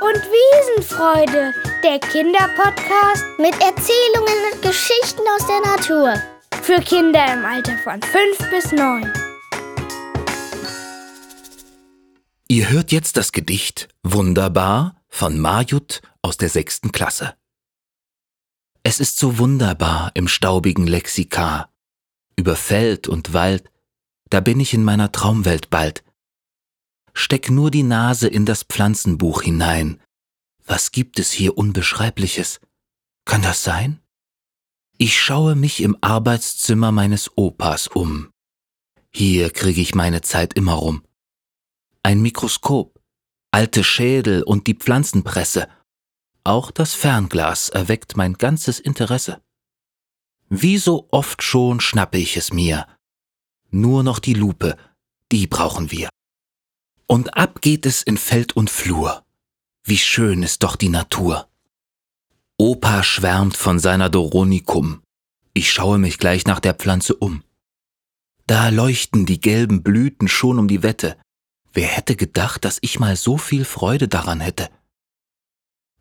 Wiesenfreude, der Kinderpodcast mit Erzählungen und Geschichten aus der Natur. Für Kinder im Alter von 5 bis 9. Ihr hört jetzt das Gedicht Wunderbar von Marjut aus der sechsten Klasse. Es ist so wunderbar im staubigen Lexikar. Über Feld und Wald, da bin ich in meiner Traumwelt bald. Steck nur die Nase in das Pflanzenbuch hinein. Was gibt es hier Unbeschreibliches? Kann das sein? Ich schaue mich im Arbeitszimmer meines Opas um. Hier kriege ich meine Zeit immer rum. Ein Mikroskop, alte Schädel und die Pflanzenpresse. Auch das Fernglas erweckt mein ganzes Interesse. Wie so oft schon schnappe ich es mir. Nur noch die Lupe, die brauchen wir. Und ab geht es in Feld und Flur. Wie schön ist doch die Natur. Opa schwärmt von seiner Doronikum. Ich schaue mich gleich nach der Pflanze um. Da leuchten die gelben Blüten schon um die Wette. Wer hätte gedacht, dass ich mal so viel Freude daran hätte?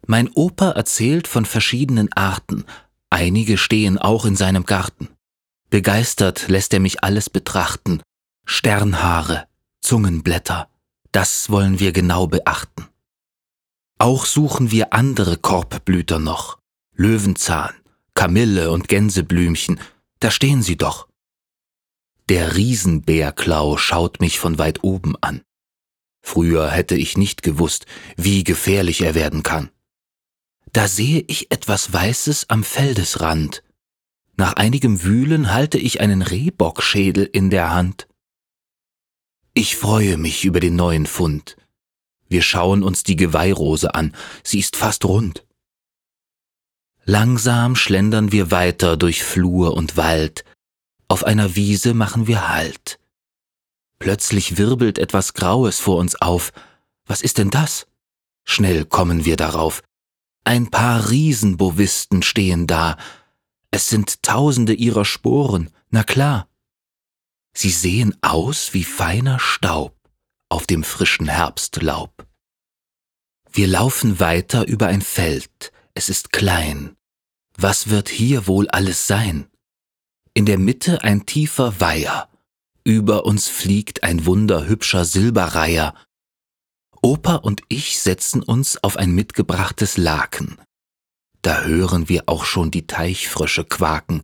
Mein Opa erzählt von verschiedenen Arten, einige stehen auch in seinem Garten. Begeistert lässt er mich alles betrachten. Sternhaare, Zungenblätter, das wollen wir genau beachten. Auch suchen wir andere Korbblüter noch. Löwenzahn, Kamille und Gänseblümchen, da stehen sie doch. Der Riesenbärklau schaut mich von weit oben an. Früher hätte ich nicht gewusst, wie gefährlich er werden kann. Da sehe ich etwas Weißes am Feldesrand. Nach einigem Wühlen halte ich einen Rehbockschädel in der Hand. Ich freue mich über den neuen Fund. Wir schauen uns die Geweihrose an, sie ist fast rund. Langsam schlendern wir weiter durch Flur und Wald. Auf einer Wiese machen wir Halt. Plötzlich wirbelt etwas Graues vor uns auf. Was ist denn das? Schnell kommen wir darauf. Ein paar Riesenbovisten stehen da. Es sind tausende ihrer Sporen, na klar. Sie sehen aus wie feiner Staub auf dem frischen Herbstlaub. Wir laufen weiter über ein Feld, es ist klein. Was wird hier wohl alles sein? In der Mitte ein tiefer Weiher, über uns fliegt ein wunderhübscher Silberreiher. Opa und ich setzen uns auf ein mitgebrachtes Laken. Da hören wir auch schon die Teichfrösche quaken.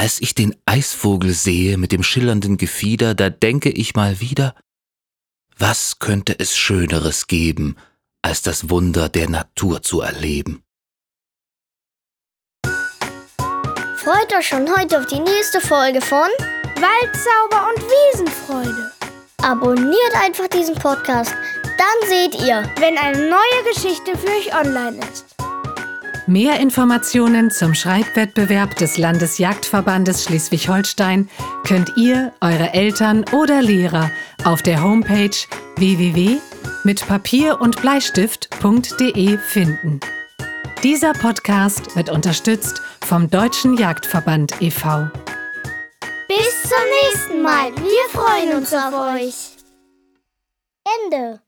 Als ich den Eisvogel sehe mit dem schillernden Gefieder, da denke ich mal wieder, was könnte es Schöneres geben, als das Wunder der Natur zu erleben? Freut euch schon heute auf die nächste Folge von Waldzauber und Wiesenfreude. Abonniert einfach diesen Podcast, dann seht ihr, wenn eine neue Geschichte für euch online ist. Mehr Informationen zum Schreibwettbewerb des Landesjagdverbandes Schleswig-Holstein könnt ihr, eure Eltern oder Lehrer auf der Homepage www.mitpapier und Bleistift.de finden. Dieser Podcast wird unterstützt vom Deutschen Jagdverband e.V. Bis zum nächsten Mal. Wir freuen uns auf euch. Ende.